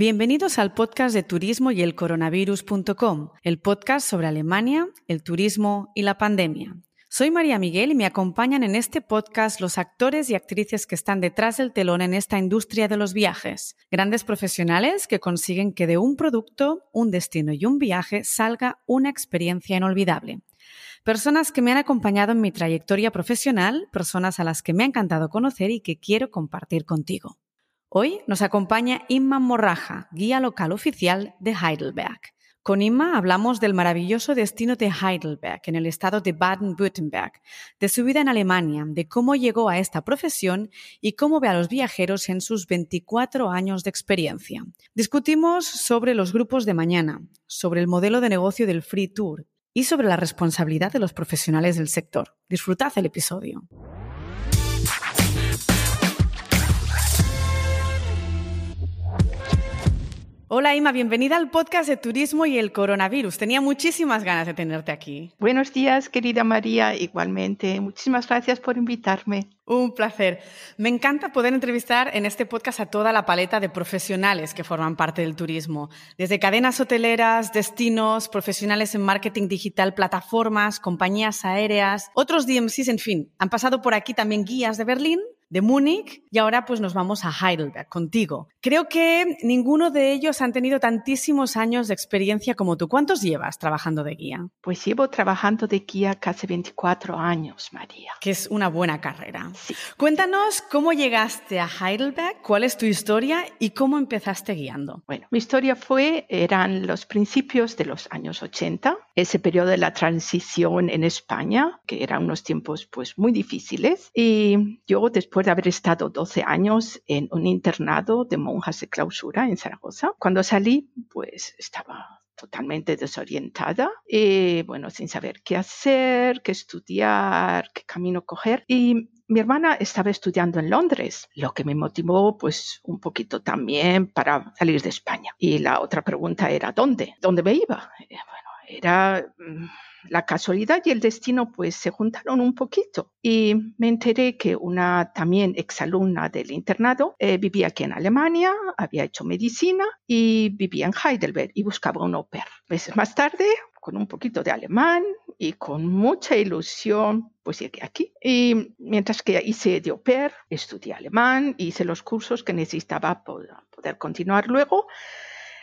Bienvenidos al podcast de turismo y el coronavirus.com, el podcast sobre Alemania, el turismo y la pandemia. Soy María Miguel y me acompañan en este podcast los actores y actrices que están detrás del telón en esta industria de los viajes. Grandes profesionales que consiguen que de un producto, un destino y un viaje salga una experiencia inolvidable. Personas que me han acompañado en mi trayectoria profesional, personas a las que me ha encantado conocer y que quiero compartir contigo. Hoy nos acompaña Inma Morraja, guía local oficial de Heidelberg. Con Inma hablamos del maravilloso destino de Heidelberg, en el estado de Baden-Württemberg, de su vida en Alemania, de cómo llegó a esta profesión y cómo ve a los viajeros en sus 24 años de experiencia. Discutimos sobre los grupos de mañana, sobre el modelo de negocio del Free Tour y sobre la responsabilidad de los profesionales del sector. Disfrutad el episodio. Hola Ima, bienvenida al podcast de turismo y el coronavirus. Tenía muchísimas ganas de tenerte aquí. Buenos días, querida María, igualmente. Muchísimas gracias por invitarme. Un placer. Me encanta poder entrevistar en este podcast a toda la paleta de profesionales que forman parte del turismo, desde cadenas hoteleras, destinos, profesionales en marketing digital, plataformas, compañías aéreas, otros DMCs, en fin. Han pasado por aquí también guías de Berlín de Múnich y ahora pues nos vamos a Heidelberg contigo. Creo que ninguno de ellos han tenido tantísimos años de experiencia como tú. ¿Cuántos llevas trabajando de guía? Pues llevo trabajando de guía casi 24 años, María. Que es una buena carrera. Cuéntanos cómo llegaste a Heidelberg, cuál es tu historia y cómo empezaste guiando. Bueno, mi historia fue, eran los principios de los años 80, ese periodo de la transición en España, que eran unos tiempos pues muy difíciles. Y yo después de haber estado 12 años en un internado de monjas de clausura en Zaragoza. Cuando salí, pues estaba totalmente desorientada y bueno, sin saber qué hacer, qué estudiar, qué camino coger. Y mi hermana estaba estudiando en Londres, lo que me motivó pues un poquito también para salir de España. Y la otra pregunta era, ¿dónde? ¿Dónde me iba? Eh, bueno, era mm, la casualidad y el destino pues se juntaron un poquito y me enteré que una también exalumna del internado eh, vivía aquí en Alemania, había hecho medicina y vivía en Heidelberg y buscaba un au pair. Meses más tarde, con un poquito de alemán y con mucha ilusión, pues llegué aquí. Y mientras que hice de au pair, estudié alemán, hice los cursos que necesitaba para poder continuar luego.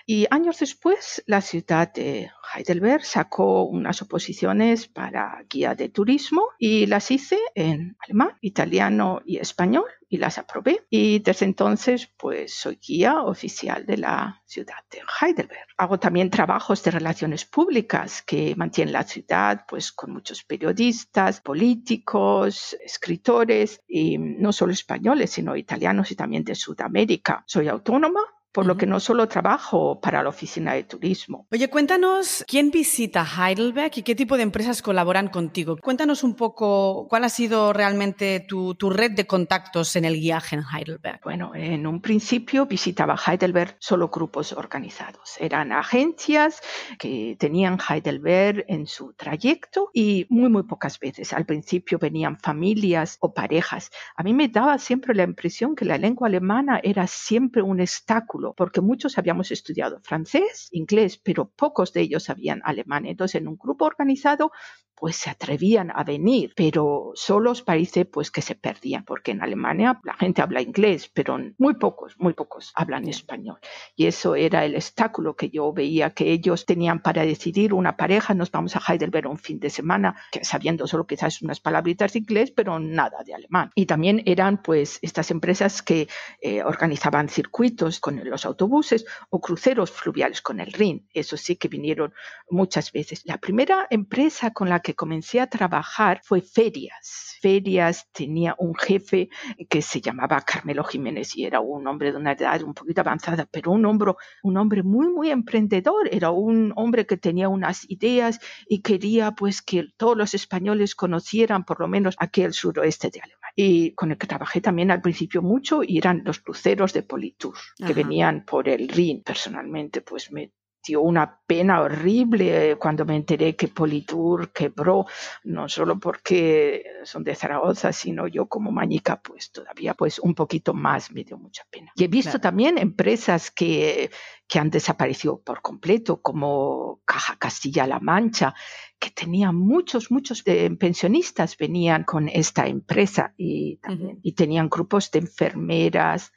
Y años después, la ciudad de Heidelberg sacó unas oposiciones para guía de turismo y las hice en alemán, italiano y español y las aprobé. Y desde entonces, pues soy guía oficial de la ciudad de Heidelberg. Hago también trabajos de relaciones públicas que mantienen la ciudad, pues con muchos periodistas, políticos, escritores, y no solo españoles, sino italianos y también de Sudamérica. Soy autónoma por lo que no solo trabajo para la oficina de turismo. Oye, cuéntanos quién visita Heidelberg y qué tipo de empresas colaboran contigo. Cuéntanos un poco cuál ha sido realmente tu, red de contactos en el guiaje en Heidelberg. Bueno, en un principio visitaba Heidelberg solo grupos organizados. Eran agencias que tenían Heidelberg en su trayecto y muy, muy pocas veces. Al principio venían familias o parejas. A mí me daba siempre la impresión que la lengua alemana era siempre un obstáculo porque muchos habíamos estudiado francés, inglés, pero pocos de ellos sabían alemán. Entonces, en un grupo organizado pues se atrevían a venir, pero solos parece pues que se perdían, porque en Alemania la gente habla inglés, pero muy pocos, muy pocos hablan español. Y eso era el obstáculo que yo veía que ellos tenían para decidir una pareja, nos vamos a Heidelberg un fin de semana, que sabiendo solo quizás unas palabritas de inglés, pero nada de alemán. Y también eran pues estas empresas que eh, organizaban circuitos con los autobuses o cruceros fluviales con el Rin. Eso sí que vinieron muchas veces. La primera empresa con la que comencé a trabajar fue ferias. Ferias tenía un jefe que se llamaba Carmelo Jiménez y era un hombre de una edad un poquito avanzada, pero un hombre, un hombre muy, muy emprendedor. Era un hombre que tenía unas ideas y quería pues que todos los españoles conocieran por lo menos aquel suroeste de Alemania. Y con el que trabajé también al principio mucho y eran los cruceros de Politour que venían por el Rin. Personalmente pues me dio una pena horrible cuando me enteré que Politur quebró, no solo porque son de Zaragoza, sino yo como mañica, pues todavía pues un poquito más me dio mucha pena. Y he visto también empresas que, que han desaparecido por completo, como Caja Castilla-La Mancha, que tenía muchos, muchos pensionistas venían con esta empresa y, y tenían grupos de enfermeras,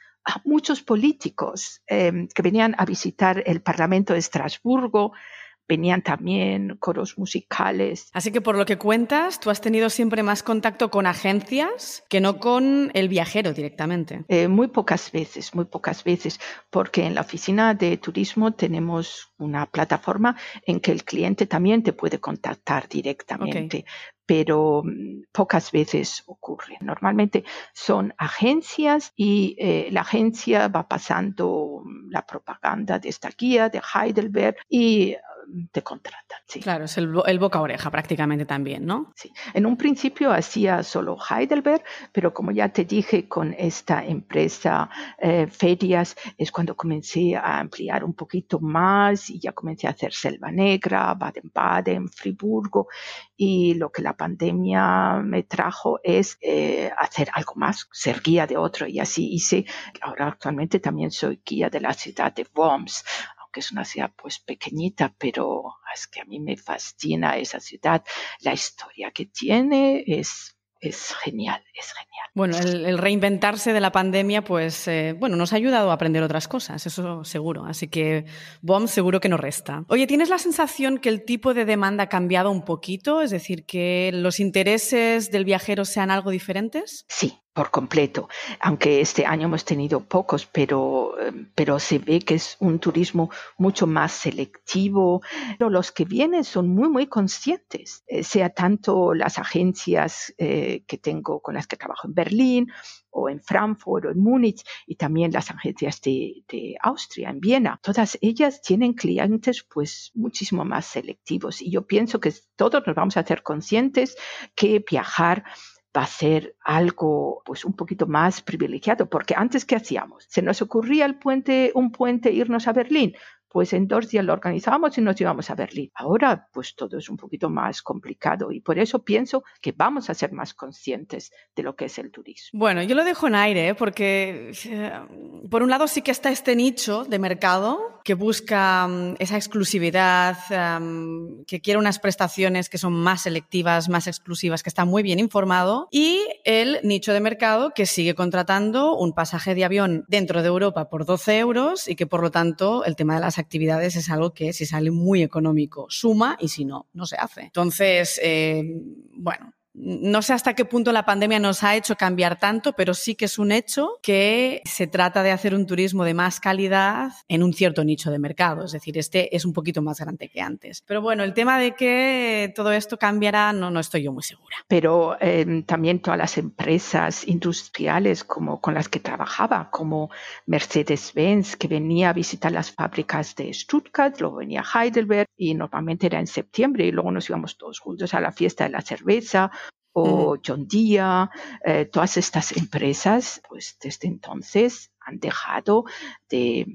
muchos políticos em, que venían a visitar el Parlamento de Estrasburgo, venían también coros musicales. Así que por lo que cuentas, tú has tenido siempre más contacto con agencias que no con el viajero directamente. Eh, muy pocas veces, muy pocas veces, porque en la oficina de turismo tenemos una plataforma en que el cliente también te puede contactar directamente. Pero mm, pocas veces ocurre. Normalmente son agencias y eh, la agencia va pasando la propaganda de esta guía de Heidelberg y te contratan. Sí. Claro, es el, el, boca oreja prácticamente también, ¿no? Sí. En un principio hacía solo Heidelberg, pero como ya te dije, con esta empresa eh, Ferias es cuando comencé a ampliar un poquito más y ya comencé a hacer Selva Negra, Baden-Baden, Friburgo y lo que la pandemia me trajo es eh, hacer algo más, ser guía de otro y así hice. Ahora actualmente también soy guía de la ciudad de Worms que es una ciudad pues pequeñita, pero es que a mí me fascina esa ciudad. La historia que tiene es es genial, es genial. Bueno, el, reinventarse de la pandemia, pues, eh, bueno, nos ha ayudado a aprender otras cosas, eso seguro. Así que BOM seguro que no resta. Oye, ¿tienes la sensación que el tipo de demanda ha cambiado un poquito? Es decir, que los intereses del viajero sean algo diferentes? Sí, por completo, aunque este año hemos tenido pocos, pero, em, pero se ve que es un turismo mucho más selectivo. Pero los que vienen son muy, muy conscientes, eh, sea tanto las agencias eh, que tengo con las que trabajo en Berlín o en Frankfurt o en Múnich y también las agencias de, de, Austria, en Viena. Todas ellas tienen clientes pues muchísimo más selectivos y yo pienso que todos nos vamos a hacer conscientes que viajar va a ser algo pues un poquito más privilegiado, porque antes ¿qué hacíamos? Se nos ocurría el puente, un puente irnos a Berlín, pues en dos días lo organizábamos y nos íbamos a Berlín. Ahora, pues todo es un poquito más complicado y por eso pienso que vamos a ser más conscientes de lo que es el turismo. Bueno, yo lo dejo en aire ¿eh? porque, eh, por un lado, sí que está este nicho de mercado que busca mm, esa exclusividad, que quiere unas prestaciones que son más selectivas, más exclusivas, que está muy bien informado, y el nicho de mercado que sigue contratando un pasaje de avión dentro de Europa por 12 euros y que, por lo tanto, el tema de las actividades es algo que si sale muy económico suma y si no, no se hace. Entonces, eh, bueno, no sé hasta qué punto la pandemia nos ha hecho cambiar tanto, pero sí que es un hecho que se trata de hacer un turismo de más calidad en un cierto nicho de mercado. Es decir, este es un poquito más grande que antes. Pero bueno, el tema de que todo esto cambiará, no, no estoy yo muy segura. Pero eh, también todas las empresas industriales como con las que trabajaba, como Mercedes-Benz, que venía a visitar las fábricas de Stuttgart, luego venía a Heidelberg y normalmente era en septiembre y luego nos íbamos todos juntos a la fiesta de la cerveza o John Deere, eh, todas estas empresas, pues desde entonces han dejado de,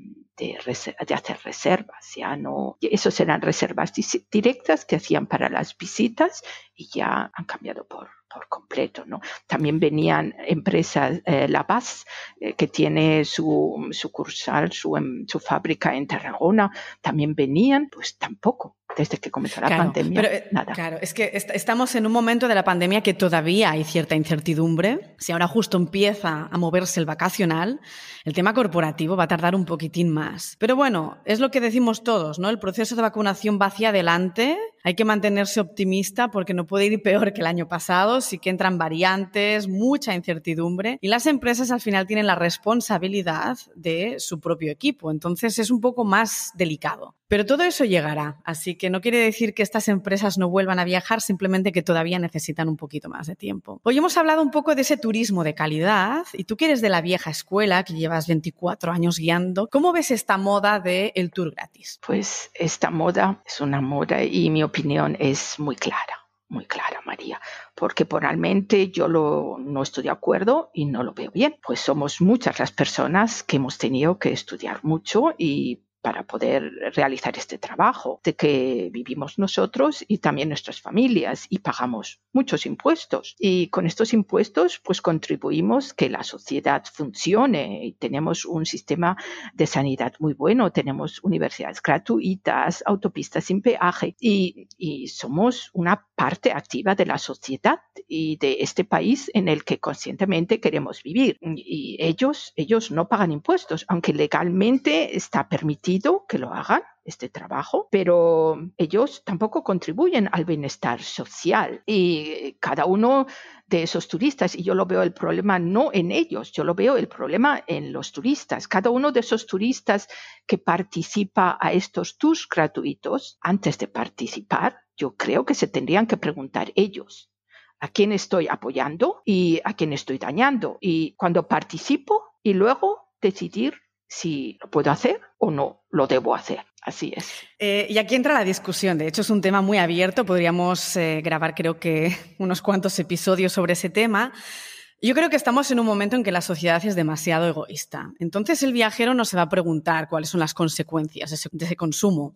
hacer reservas, ya no, esos eran reservas directas que hacían para las visitas y ya han cambiado por, por completo. ¿no? También venían empresas, eh, La Paz, eh, que tiene su sucursal, su, em, su fábrica en Tarragona, también venían, pues tampoco desde que comenzó la pandemia. Pero, eh, nada. Claro, es que estamos en un momento de la pandemia que todavía hay cierta incertidumbre. Si ahora justo empieza a moverse el vacacional, el tema corporativo va a tardar un poquitín más. Pero bueno, es lo que decimos todos, ¿no? El proceso de vacunación va hacia adelante hay que mantenerse optimista porque no puede ir peor que el año pasado, sí que entran variantes, mucha incertidumbre y las empresas al final tienen la responsabilidad de su propio equipo, entonces es un poco más delicado. Pero todo eso llegará, así que no quiere decir que estas empresas no vuelvan a viajar, simplemente que todavía necesitan un poquito más de tiempo. Hoy hemos hablado un poco de ese turismo de calidad y tú que eres de la vieja escuela, que llevas 24 años guiando, ¿cómo ves esta moda del el tour gratis? Pues esta moda es una moda y mi opinión es muy clara muy clara, María, porque moralmente yo no estoy de acuerdo y no lo veo bien, pues somos muchas las personas que hemos tenido que estudiar mucho y para poder realizar este trabajo, de que vivimos nosotros y también nuestras familias y pagamos muchos impuestos. Y con estos impuestos, pues contribuimos que la sociedad funcione y tenemos un sistema de sanidad muy bueno, tenemos universidades gratuitas, autopistas sin peaje y, y somos una parte activa de la sociedad y de este país en el que conscientemente queremos vivir. Y ellos, ellos no pagan impuestos, aunque legalmente está permitido que lo hagan este trabajo, pero ellos tampoco contribuyen al bienestar social y cada uno de esos turistas, y yo lo veo el problema no en ellos, yo lo veo el problema en los turistas. Cada uno de esos turistas que participa a estos tours gratuitos, antes de participar, yo creo que se tendrían que preguntar ellos a quién estoy apoyando y a quién estoy dañando. Y cuando participo y luego decidir si lo puedo hacer o no lo debo hacer. Así es. Eh, y aquí entra la discusión. De hecho, es un tema muy abierto. Podríamos eh, grabar, creo que, unos cuantos episodios sobre ese tema. Yo creo que estamos en un momento en que la sociedad es demasiado egoísta. Entonces el viajero no se va a preguntar cuáles son las consecuencias de ese, de ese, consumo.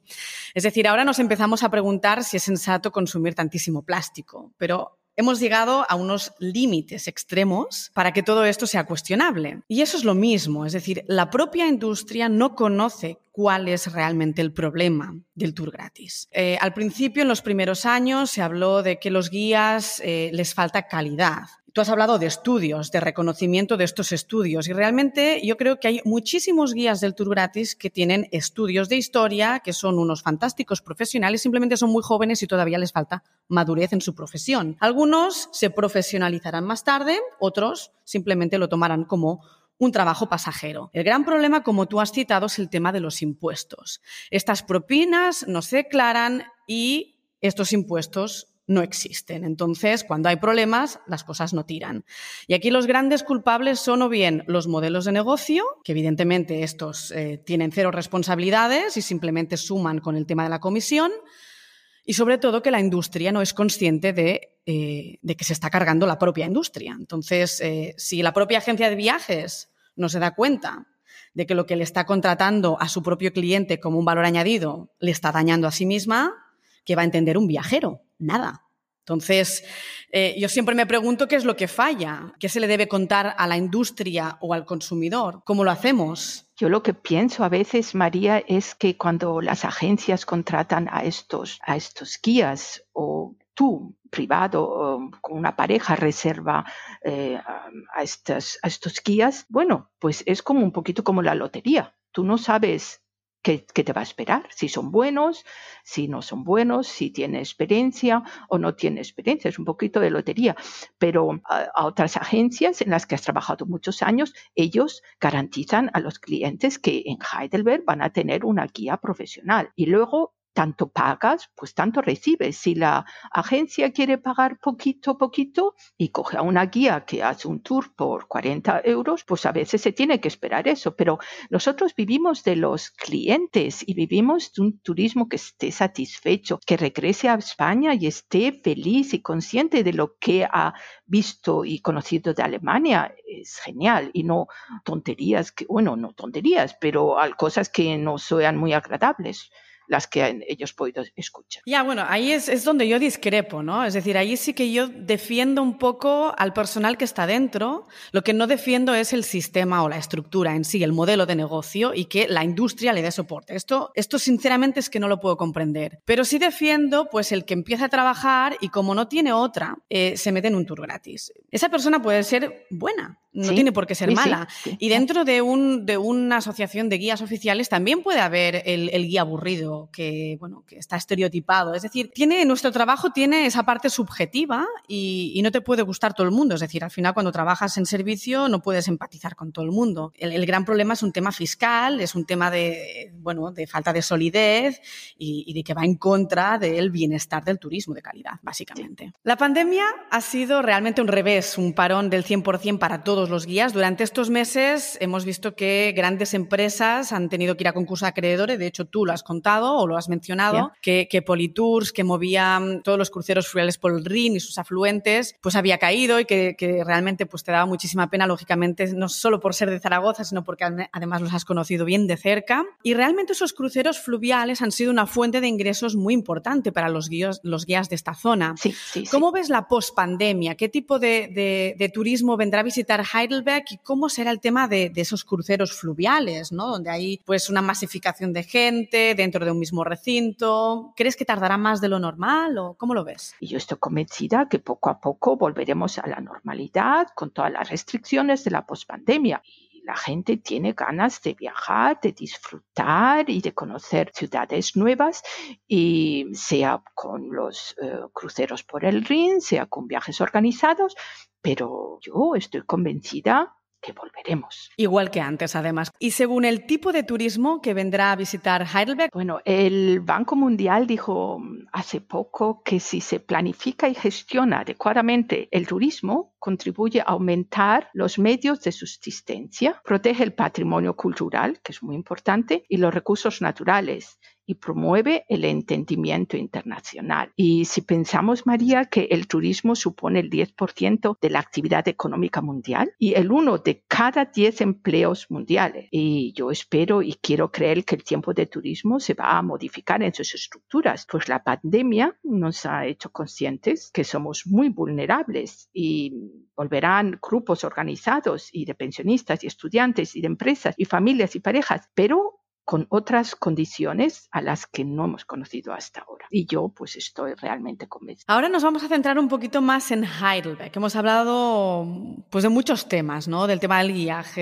Es decir, ahora nos empezamos a preguntar si es sensato consumir tantísimo plástico, pero hemos llegado a unos límites extremos para que todo esto sea cuestionable. Y eso es lo mismo, es decir, la propia industria no conoce cuál es realmente el problema del tour gratis. Eh, al principio, en los primeros años, se habló de que los guías eh, les falta calidad. Tú has hablado de estudios, de reconocimiento de estos estudios y realmente yo creo que hay muchísimos guías del tour gratis que tienen estudios de historia, que son unos fantásticos profesionales, simplemente son muy jóvenes y todavía les falta madurez en su profesión. Algunos se profesionalizarán más tarde, otros simplemente lo tomarán como un trabajo pasajero. El gran problema, como tú has citado, es el tema de los impuestos. Estas propinas no se declaran y estos impuestos no existen. Entonces, cuando hay problemas, las cosas no tiran. Y aquí los grandes culpables son o bien los modelos de negocio, que evidentemente estos eh, tienen cero responsabilidades y simplemente suman con el tema de la comisión, y sobre todo que la industria no es consciente de, eh, que se está cargando la propia industria. Entonces, eh, si la propia agencia de viajes no se da cuenta de que lo que le está contratando a su propio cliente como un valor añadido le está dañando a sí misma, ¿qué va a entender un viajero? Nada. Entonces, eh, yo siempre me pregunto qué es lo que falla, qué se le debe contar a la industria o al consumidor, cómo lo hacemos. Yo lo que pienso a veces, María, es que cuando las agencias contratan a estos, a estos guías o tú, privado, con una pareja, reserva eh, a, estos, a estos guías, bueno, pues es como un poquito como la lotería. Tú no sabes ¿Qué, te va a esperar? Si son buenos, si no son buenos, si tiene experiencia o no tiene experiencia. Es un poquito de lotería. Pero a, otras agencias en las que has trabajado muchos años, ellos garantizan a los clientes que en Heidelberg van a tener una guía profesional. Y luego tanto pagas, pues tanto recibes. Si la agencia quiere pagar poquito, poquito y coge a una guía que hace un tour por 40 euros, pues a veces se tiene que esperar eso. Pero nosotros vivimos de los clientes y vivimos de un turismo que esté satisfecho, que regrese a España y esté feliz y consciente de lo que ha visto y conocido de Alemania. Es genial y no tonterías, que, bueno, no tonterías, pero cosas que no sean muy agradables las que ellos podido escuchar. Ya, bueno, ahí es, es, donde yo discrepo, ¿no? Es decir, ahí sí que yo defiendo un poco al personal que está dentro. Lo que no defiendo es el sistema o la estructura en sí, el modelo de negocio y que la industria le dé soporte. Esto, esto sinceramente es que no lo puedo comprender. Pero sí defiendo, pues, el que empieza a trabajar y como no tiene otra, eh, se mete en un tour gratis. Esa persona puede ser buena, no tiene por qué ser mala. Y dentro de, un, de una asociación de guías oficiales también puede haber el, el, guía aburrido, que, bueno, que está estereotipado. Es decir, tiene, nuestro trabajo tiene esa parte subjetiva y, y, no te puede gustar todo el mundo. Es decir, al final cuando trabajas en servicio no puedes empatizar con todo el mundo. El, el gran problema es un tema fiscal, es un tema de, bueno, de falta de solidez y, y de que va en contra del bienestar del turismo de calidad, básicamente. La pandemia ha sido realmente un revés, un parón del 100% para todo todos los guías. Durante estos meses hemos visto que grandes empresas han tenido que ir a concurso acreedores. De hecho, tú lo has contado o lo has mencionado, que, que, Politours, que movía todos los cruceros fluviales por el Rin y sus afluentes, pues había caído y que, que, realmente pues te daba muchísima pena, lógicamente, no solo por ser de Zaragoza, sino porque además los has conocido bien de cerca. Y realmente esos cruceros fluviales han sido una fuente de ingresos muy importante para los guías, los guías de esta zona. Sí, sí, ¿Cómo ves la pospandemia? ¿Qué tipo de, de, de, turismo vendrá a visitar Heidelberg y cómo será el tema de, esos cruceros fluviales, ¿no? Donde hay pues una masificación de gente dentro de un mismo recinto. ¿Crees que tardará más de lo normal o cómo lo ves? Yo estoy convencida que poco a poco volveremos a la normalidad con todas las restricciones de la pospandemia la gente tiene ganas de viajar, de disfrutar y de conocer ciudades nuevas, y sea con los eh, cruceros por el Rin, sea con viajes organizados, pero yo estoy convencida que volveremos. Igual que antes, además. Y según el tipo de turismo que vendrá a visitar Heidelberg. Bueno, el Banco Mundial dijo hace poco que si se planifica y gestiona adecuadamente el turismo, contribuye a aumentar los medios de subsistencia, protege el patrimonio cultural, que es muy importante, y los recursos naturales y promueve el entendimiento internacional. Y si pensamos, María, que el turismo supone el 10% de la actividad económica mundial y el uno de cada 10 empleos mundiales. Y yo espero y quiero creer que el tiempo de turismo se va a modificar en sus estructuras, pues la pandemia nos ha hecho conscientes que somos muy vulnerables y volverán grupos organizados y de pensionistas y estudiantes y de empresas y familias y parejas, pero con otras condiciones a las que no hemos conocido hasta ahora. Y yo pues estoy realmente convencida. Ahora nos vamos a centrar un poquito más en Heidelberg. Hemos hablado pues de muchos temas, ¿no? Del tema del guiaje,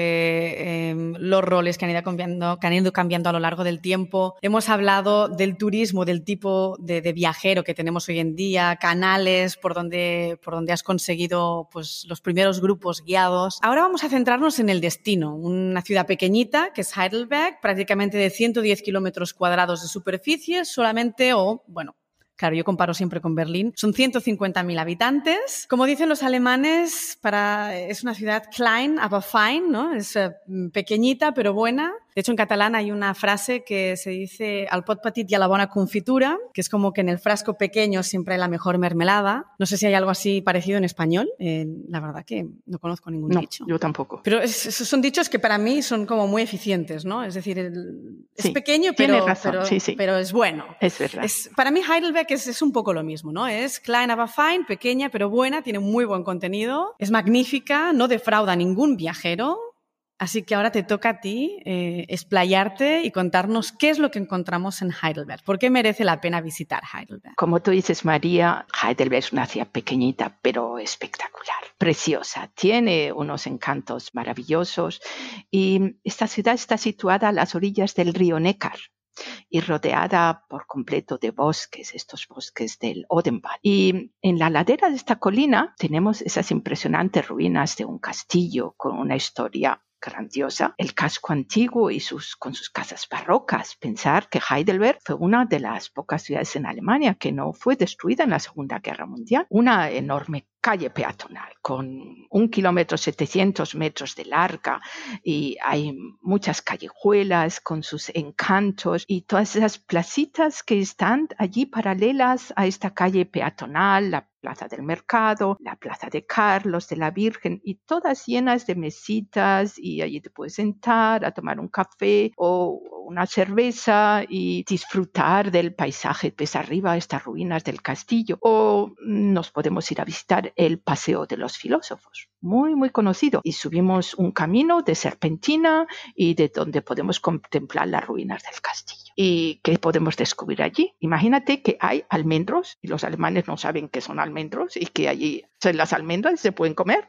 eh, los roles que han, ido cambiando, que han ido cambiando a lo largo del tiempo. Hemos hablado del turismo, del tipo de, de, viajero que tenemos hoy en día, canales por donde, por donde has conseguido pues, los primeros grupos guiados. Ahora vamos a centrarnos en el destino, una ciudad pequeñita que es Heidelberg, prácticamente de 110 kilómetros cuadrados de superficie solamente, o bueno, Claro, yo comparo siempre con Berlín. Son 150.000 habitantes. Como dicen los alemanes, para, es una ciudad klein, aber fein, ¿no? Es uh, pequeñita pero buena. De hecho, en catalán hay una frase que se dice al pot petit y a la bona confitura, que es como que en el frasco pequeño siempre hay la mejor mermelada. No sé si hay algo así parecido en español. Eh, la verdad que no conozco ningún no, dicho. Yo tampoco. Pero es, son dichos que para mí son como muy eficientes, ¿no? Es decir, el, sí, es pequeño, pero, pero, sí, sí. pero, es bueno. Es verdad. Es, para mí Heidelberg es, es, un poco lo mismo, ¿no? Es klein aber fein, pequeña pero buena, tiene muy buen contenido, es magnífica, no defrauda a ningún viajero, Así que ahora te toca a ti eh, explayarte y contarnos qué es lo que encontramos en Heidelberg. ¿Por qué merece la pena visitar Heidelberg? Como tú dices, María, Heidelberg es una ciudad pequeñita, pero espectacular, preciosa. Tiene unos encantos maravillosos y esta ciudad está situada a las orillas del río Neckar y rodeada por completo de bosques, estos bosques del Odenwald. Y en la ladera de esta colina tenemos esas impresionantes ruinas de un castillo con una historia grandiosa, el casco antiguo y sus, con sus casas barrocas. Pensar que Heidelberg fue una de las pocas ciudades en Alemania que no fue destruida en la Segunda Guerra Mundial. Una enorme calle peatonal con un kilómetro 700 metros de larga y hay muchas callejuelas con sus encantos y todas esas placitas que están allí paralelas a esta calle peatonal, la Plaza del Mercado, la Plaza de Carlos, de la Virgen, y todas llenas de mesitas y allí te puedes sentar a tomar un café o una cerveza y disfrutar del paisaje. Ves arriba estas ruinas del castillo o nos podemos ir a visitar el Paseo de los Filósofos, muy, muy conocido. Y subimos un camino de serpentina y de donde podemos contemplar las ruinas del castillo. ¿Y qué podemos descubrir allí? Imagínate que hay almendros y los alemanes no saben qué son almendros y que allí las almendras se pueden comer.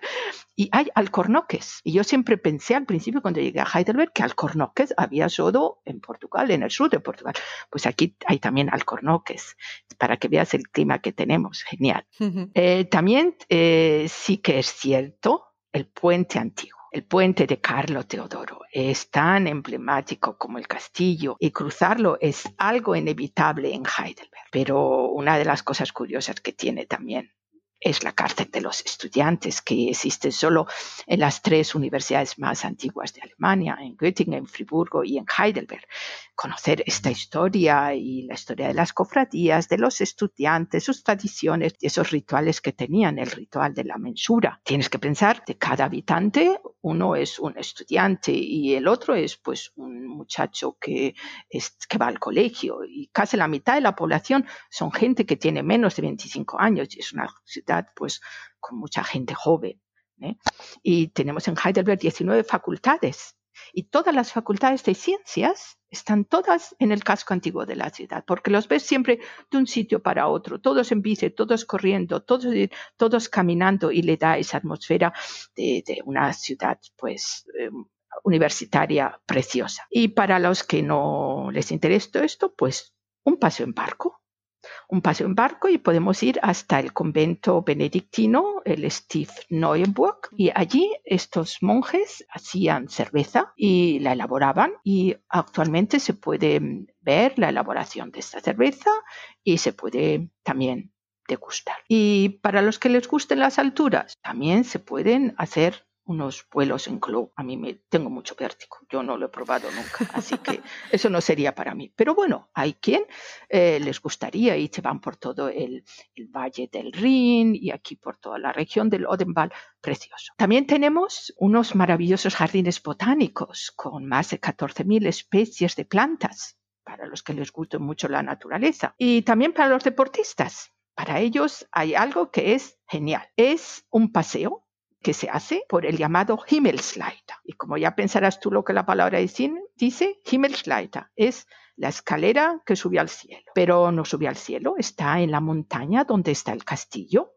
Y hay alcornoques. Y yo siempre pensé al principio cuando llegué a Heidelberg que alcornoques había solo en Portugal, en el sur de Portugal. Pues aquí hay también alcornoques para que veas el clima que tenemos. Genial. Uh -huh. eh, también eh, sí que es cierto el puente antiguo. El puente de Carlo Teodoro es tan emblemático como el castillo y cruzarlo es algo inevitable en Heidelberg. Pero una de las cosas curiosas que tiene también es la cárcel de los estudiantes, que existe solo en las tres universidades más antiguas de Alemania, en Göttingen, en Friburgo y en Heidelberg. Conocer esta historia y la historia de las cofradías, de los estudiantes, sus tradiciones y esos rituales que tenían, el ritual de la mensura. Tienes que pensar de cada habitante, uno es un estudiante y el otro es pues un muchacho que, que va al colegio y casi la mitad de la población son gente que tiene menos de 25 años es una pues con mucha gente joven. ¿eh? Y tenemos en Heidelberg 19 facultades y todas las facultades de ciencias están todas en el casco antiguo de la ciudad, porque los ves siempre de un sitio para otro, todos en bici, todos corriendo, todos, todos caminando y le da esa atmósfera de, una ciudad pues em, universitaria preciosa. Y para los que no les interesa esto, pues un paseo en barco un paseo en barco y podemos ir hasta el convento benedictino, el Steve Neuenburg, y allí estos monjes hacían cerveza y la elaboraban y actualmente se puede ver la elaboración de esta cerveza y se puede también degustar. Y para los que les gusten las alturas, también se pueden hacer unos vuelos en club. A mí me tengo mucho vértigo, yo no lo he probado nunca, así que eso no sería para mí. Pero bueno, hay quien eh, les gustaría y se van por todo el, valle del Rin y aquí por toda la región del Odenwald, precioso. También tenemos unos maravillosos jardines botánicos con más de 14.000 especies de plantas para los que les guste mucho la naturaleza y también para los deportistas. Para ellos hay algo que es genial. Es un paseo que se hace por el llamado Himmelsleiter. Y como ya pensarás tú lo que la palabra dice, Himmelsleiter es la escalera que sube al cielo. Pero no sube al cielo, está en la montaña donde está el castillo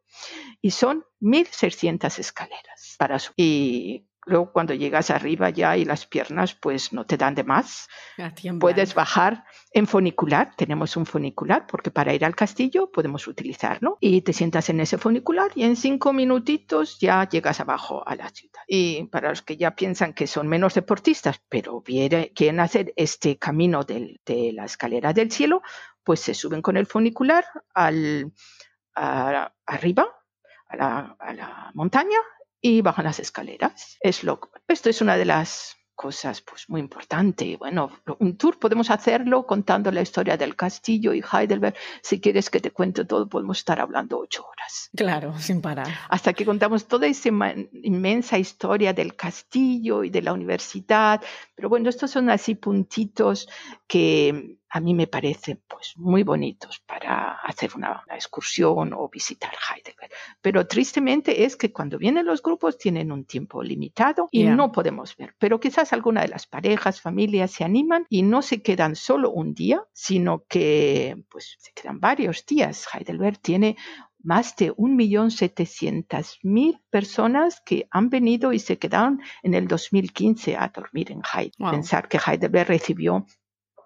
y son 1.600 escaleras para subir. Y Luego cuando llegas arriba ya y las piernas pues no te dan de más, puedes bajar en funicular. Tenemos un funicular porque para ir al castillo podemos utilizarlo y te sientas en ese funicular y en cinco minutitos ya llegas abajo a la ciudad. Y para los que ya piensan que son menos deportistas, pero quieren hacer este camino de la escalera del cielo, pues se suben con el funicular al, arriba a la, a la montaña y bajan las escaleras. Es lo, esto es una de las cosas pues muy importante. Bueno, un tour podemos hacerlo contando la historia del castillo y Heidelberg. Si quieres que te cuente todo, podemos estar hablando ocho horas. Claro, sin parar. Hasta que contamos toda esa inmensa historia del castillo y de la universidad. Pero bueno, estos son así puntitos que a mí me parecen pues muy bonitos para hacer una, excursión o visitar Heidelberg. Pero tristemente es que cuando vienen los grupos tienen un tiempo limitado y no podemos ver. Pero quizás alguna de las parejas, familias se animan y no se quedan solo un día, sino que pues se quedan varios días. Heidelberg tiene más de 1.700.000 personas que han venido y se quedaron en el 2015 a dormir en Heidelberg. Pensar que Heidelberg recibió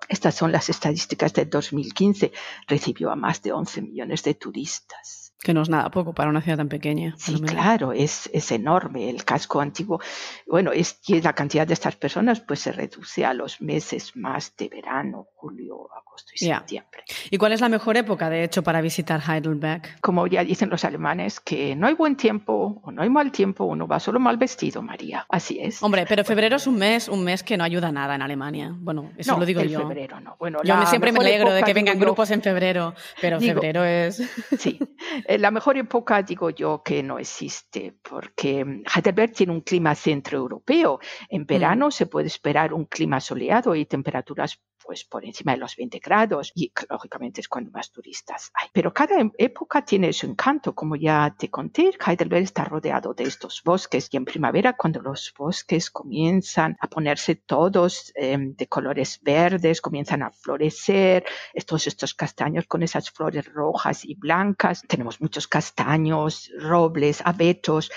estas son las estadísticas de 2015. Recibió a más de 11 millones de turistas. Que no es nada poco para una ciudad tan pequeña. Sí, claro, es, es, enorme. El casco antiguo, bueno, es, y la cantidad de estas personas pues se reduce a los meses más de verano, julio, agosto y septiembre. ¿Y cuál es la mejor época, de hecho, para visitar Heidelberg? Como ya dicen los alemanes, que no hay buen tiempo o no hay mal tiempo, uno va solo mal vestido, María. Así es. Hombre, pero febrero es un mes, un mes que no ayuda nada en Alemania. Bueno, eso lo digo el yo. febrero no. Bueno, yo siempre me alegro de que vengan grupos en febrero, pero febrero es... Sí. Eh, la mejor época digo yo que no existe, porque Heidelberg tiene un clima centroeuropeo. En mm. verano se puede esperar un clima soleado y temperaturas pues por encima de los 20 grados y lógicamente es cuando más turistas hay. Pero cada em, época tiene su encanto, como ya te conté, Heidelberg está rodeado de estos bosques y en primavera cuando los bosques comienzan a ponerse todos em, de colores verdes, comienzan a florecer, estos, estos castaños con esas flores rojas y blancas, tenemos muchos castaños, robles, abetos,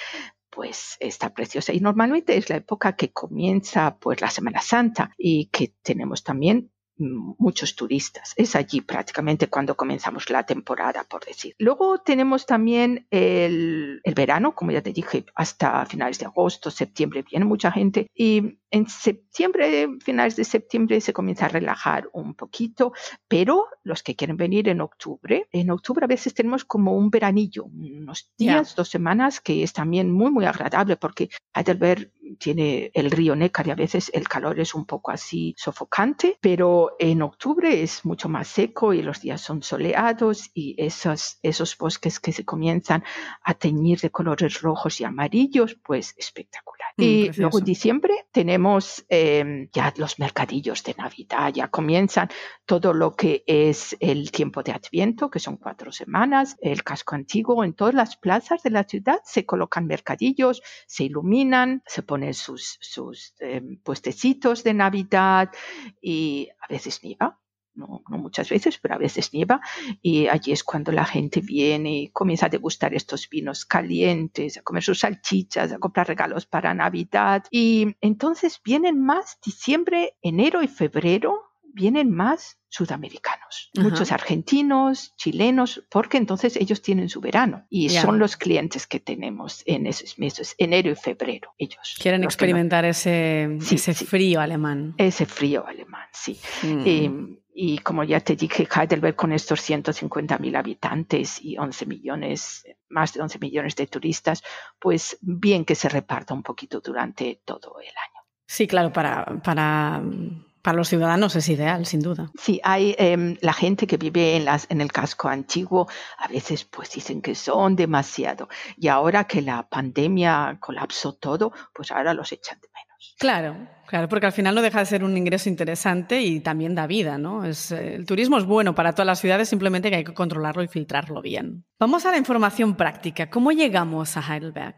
pues está preciosa. Y normalmente es la época que comienza pues la Semana Santa y que tenemos también muchos turistas. Es allí prácticamente cuando comenzamos la temporada, por decir. Luego tenemos también el, el verano, como ya te dije, hasta finales de agosto, septiembre viene mucha gente y en septiembre, finales de septiembre, se comienza a relajar un poquito, pero los que quieren venir en octubre, en octubre a veces tenemos como un veranillo, unos días, dos semanas, que es también muy, muy agradable porque Heidelberg tiene el río Neckar y a veces el calor es un poco así sofocante, pero en octubre es mucho más seco y los días son soleados y esos, esos bosques que se comienzan a teñir de colores rojos y amarillos, pues espectacular. Mm, y luego en diciembre tenemos eh, ya los mercadillos de Navidad, ya comienzan todo lo que es el tiempo de Adviento, que son cuatro semanas, el casco antiguo, en todas las plazas de la ciudad se colocan mercadillos, se iluminan, se ponen sus, sus eh, puestecitos de Navidad y a veces nieva. No, no, muchas veces, pero a veces nieva y allí es cuando la gente viene y comienza a degustar estos vinos calientes, a comer sus salchichas, a comprar regalos para Navidad y entonces vienen más diciembre, enero y febrero vienen más sudamericanos, muchos argentinos, chilenos, porque entonces ellos tienen su verano y son los clientes que tenemos en esos meses, enero y febrero. Ellos quieren experimentar ese, ese frío alemán. Ese frío alemán, sí. Mm. Em, y como ya te dije, Heidelberg con estos 150 mil habitantes y 11 millones, más de 11 millones de turistas, pues bien que se reparta un poquito durante todo el año. Sí, claro, para, para para los ciudadanos es ideal, sin duda. Sí, hay em, la gente que vive en, las, en el casco antiguo, a veces pues dicen que son demasiado. Y ahora que la pandemia colapsó todo, pues ahora los echan de menos. Claro, claro, porque al final no deja de ser un ingreso interesante y también da vida, ¿no? Es, eh, el turismo es bueno para todas las ciudades, simplemente que hay que controlarlo y filtrarlo bien. Vamos a la información práctica. ¿Cómo llegamos a Heidelberg?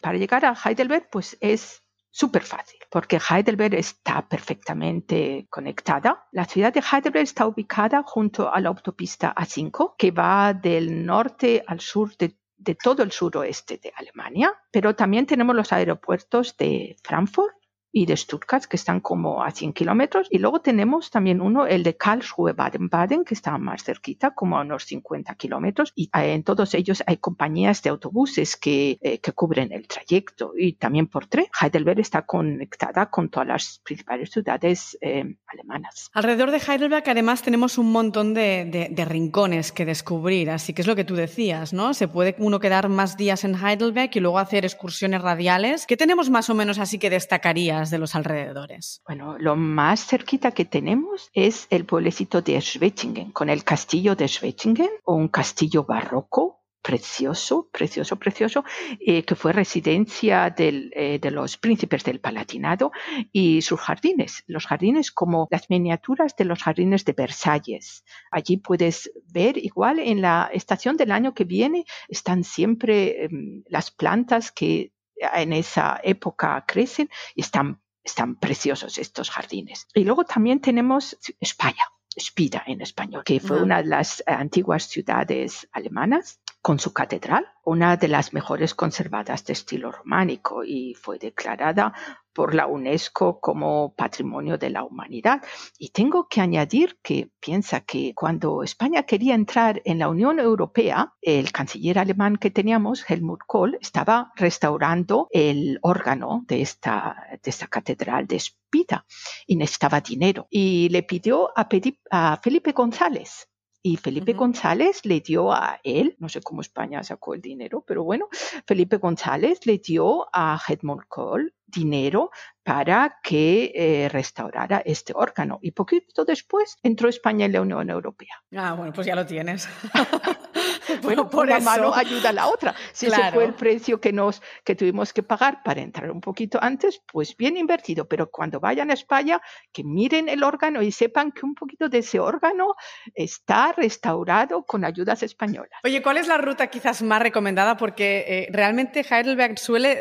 Para llegar a Heidelberg, pues es súper fácil, porque Heidelberg está perfectamente conectada. La ciudad de Heidelberg está ubicada junto a la autopista A5, que va del norte al sur de, de todo el suroeste de Alemania, pero también tenemos los aeropuertos de Frankfurt, y de Stuttgart, que están como a 100 kilómetros. Y luego tenemos también uno, el de Karlsruhe, Baden-Baden, que está más cerquita, como a unos 50 kilómetros. Y eh, en todos ellos hay compañías de autobuses que, eh, que cubren el trayecto. Y también por tren. Heidelberg está conectada con todas las principales ciudades eh, alemanas. Alrededor de Heidelberg, además, tenemos un montón de, de, rincones que descubrir. Así que es lo que tú decías, ¿no? Se puede uno quedar más días en Heidelberg y luego hacer excursiones radiales. ¿Qué tenemos más o menos así que destacarías? De los alrededores? Bueno, lo más cerquita que tenemos es el pueblecito de Schwetzingen, con el castillo de Schwetzingen, un castillo barroco precioso, precioso, precioso, eh, que fue residencia eh, de los príncipes del Palatinado y sus jardines, los jardines como las miniaturas de los jardines de Versalles. Allí puedes ver, igual en la estación del año que viene, están siempre em, las plantas que en esa época crecen y están, están preciosos estos jardines. Y luego también tenemos España. Spida en español, que fue una de las antiguas ciudades alemanas con su catedral, una de las mejores conservadas de estilo románico y fue declarada por la UNESCO como Patrimonio de la Humanidad. Y tengo que añadir que piensa que cuando España quería entrar en la Unión Europea, el canciller alemán que teníamos, Helmut Kohl, estaba restaurando el órgano de esta, de esta catedral de Spita y necesitaba dinero. Y le pidió a, a Felipe González, y Felipe González le dio a él, no sé cómo España sacó el dinero, pero bueno, Felipe González le dio a Edmund Kohl dinero para que eh, restaurara este órgano. Y poquito después entró España en la Unión Europea. Ah, bueno, pues ya lo tienes. bueno, por una mano ayuda a la otra. Si ese fue el precio que, nos, que tuvimos que pagar para entrar un poquito antes, pues bien invertido. Pero cuando vayan a España, que miren el órgano y sepan que un poquito de ese órgano está restaurado con ayudas españolas. Oye, ¿cuál es la ruta quizás más recomendada? Porque eh, realmente Heidelberg suele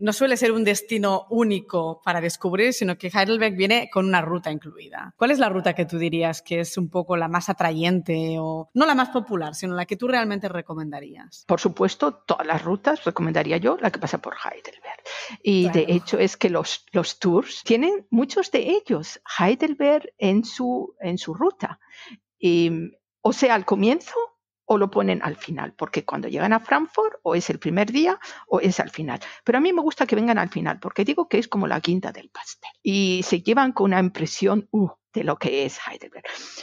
no suele ser un destino único para descubrir, sino que Heidelberg viene con una ruta incluida. ¿Cuál es la ruta que tú dirías que es un poco la más atrayente o no la más popular, sino la que tú realmente recomendarías? Por supuesto, todas las rutas recomendaría yo la que pasa por Heidelberg. Y de hecho es que los, los tours tienen muchos de ellos Heidelberg en su, en su ruta. Y, o sea, al comienzo o lo ponen al final, porque cuando llegan a Frankfurt o es el primer día o es al final. Pero a mí me gusta que vengan al final, porque digo que es como la quinta del pastel. Y se llevan con una impresión, uh, de lo que es Heidelberg.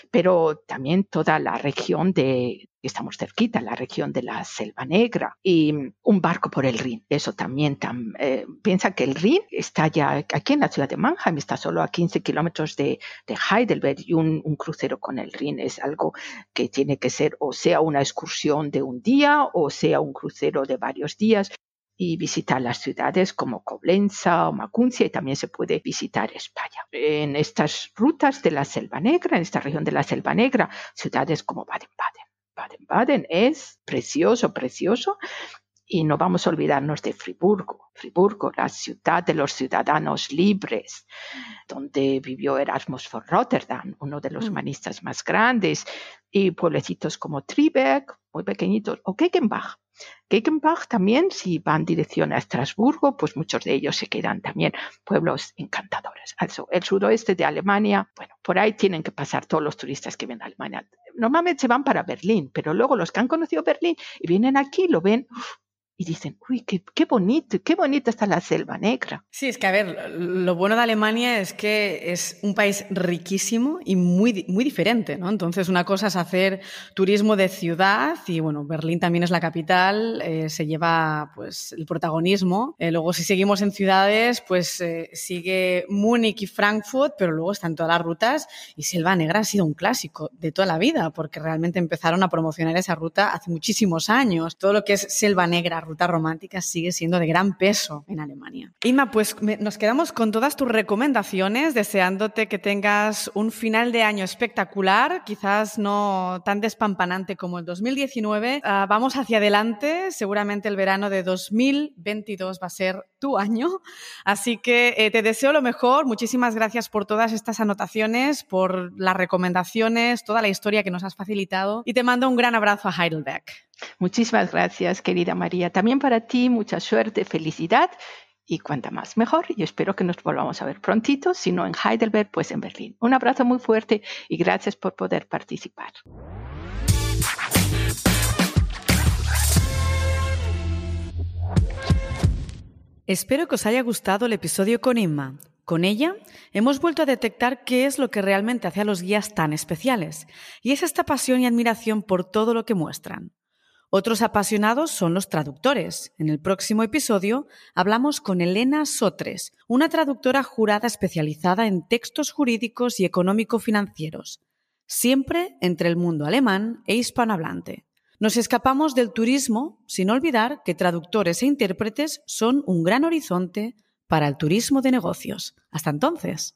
Pero también toda la región de, estamos cerquita, la región de la Selva Negra y un barco por el Rin. Eso también, eh, piensa que el Rin está ya aquí en la ciudad de Mannheim, está solo a 15 kilómetros de, Heidelberg y un, un, crucero con el Rin es algo que tiene que ser o sea una excursión de un día o sea un crucero de varios días y visitar las ciudades como Coblenza o Macuncia y también se puede visitar España. En estas rutas de la Selva Negra, en esta región de la Selva Negra, ciudades como Baden-Baden. Baden-Baden es precioso, precioso y no vamos a olvidarnos de Friburgo. Friburgo, la ciudad de los ciudadanos libres, donde vivió Erasmus von Rotterdam, uno de los mm. humanistas más grandes, y pueblecitos como Triberg, muy pequeñitos, o Gegenbach, Gegenbach también, si van dirección a Estrasburgo, pues muchos de ellos se quedan también pueblos encantadores. Also, el sudoeste de Alemania, bueno, por ahí tienen que pasar todos los turistas que vienen a Alemania. Normalmente se van para Berlín, pero luego los que han conocido Berlín y vienen aquí lo ven, y dicen, uy, qué, qué, bonito, qué bonita está la selva negra. Sí, es que a ver, lo bueno de Alemania es que es un país riquísimo y muy, muy diferente, ¿no? Entonces, una cosa es hacer turismo de ciudad y, bueno, Berlín también es la capital, eh, se lleva, pues, el protagonismo. Eh, luego, si seguimos en ciudades, pues eh, sigue Múnich y Frankfurt, pero luego están todas las rutas y Selva Negra ha sido un clásico de toda la vida, porque realmente empezaron a promocionar esa ruta hace muchísimos años. Todo lo que es Selva Negra, ruta romántica sigue siendo de gran peso en Alemania. Inma, pues nos quedamos con todas tus recomendaciones, deseándote que tengas un final de año espectacular, quizás no tan despampanante como el 2019. Ah, vamos hacia adelante, seguramente el verano de 2022 va a ser tu año, así que eh, te deseo lo mejor. Muchísimas gracias por todas estas anotaciones, por las recomendaciones, toda la historia que nos has facilitado y te mando un gran abrazo a Heidelberg. Muchísimas gracias, querida María. También para ti, mucha suerte, felicidad y cuanta más mejor. Y espero que nos volvamos a ver prontito, si no en Heidelberg, pues en Berlín. Un abrazo muy fuerte y gracias por poder participar. Espero que os haya gustado el episodio con Inma. Con ella hemos vuelto a detectar qué es lo que realmente hace a los guías tan especiales, y es esta pasión y admiración por todo lo que muestran. Otros apasionados son los traductores. En el próximo episodio hablamos con Elena Sotres, una traductora jurada especializada en textos jurídicos y económico-financieros, siempre entre el mundo alemán e hispanohablante. Nos escapamos del turismo sin olvidar que traductores e intérpretes son un gran horizonte para el turismo de negocios. Hasta entonces.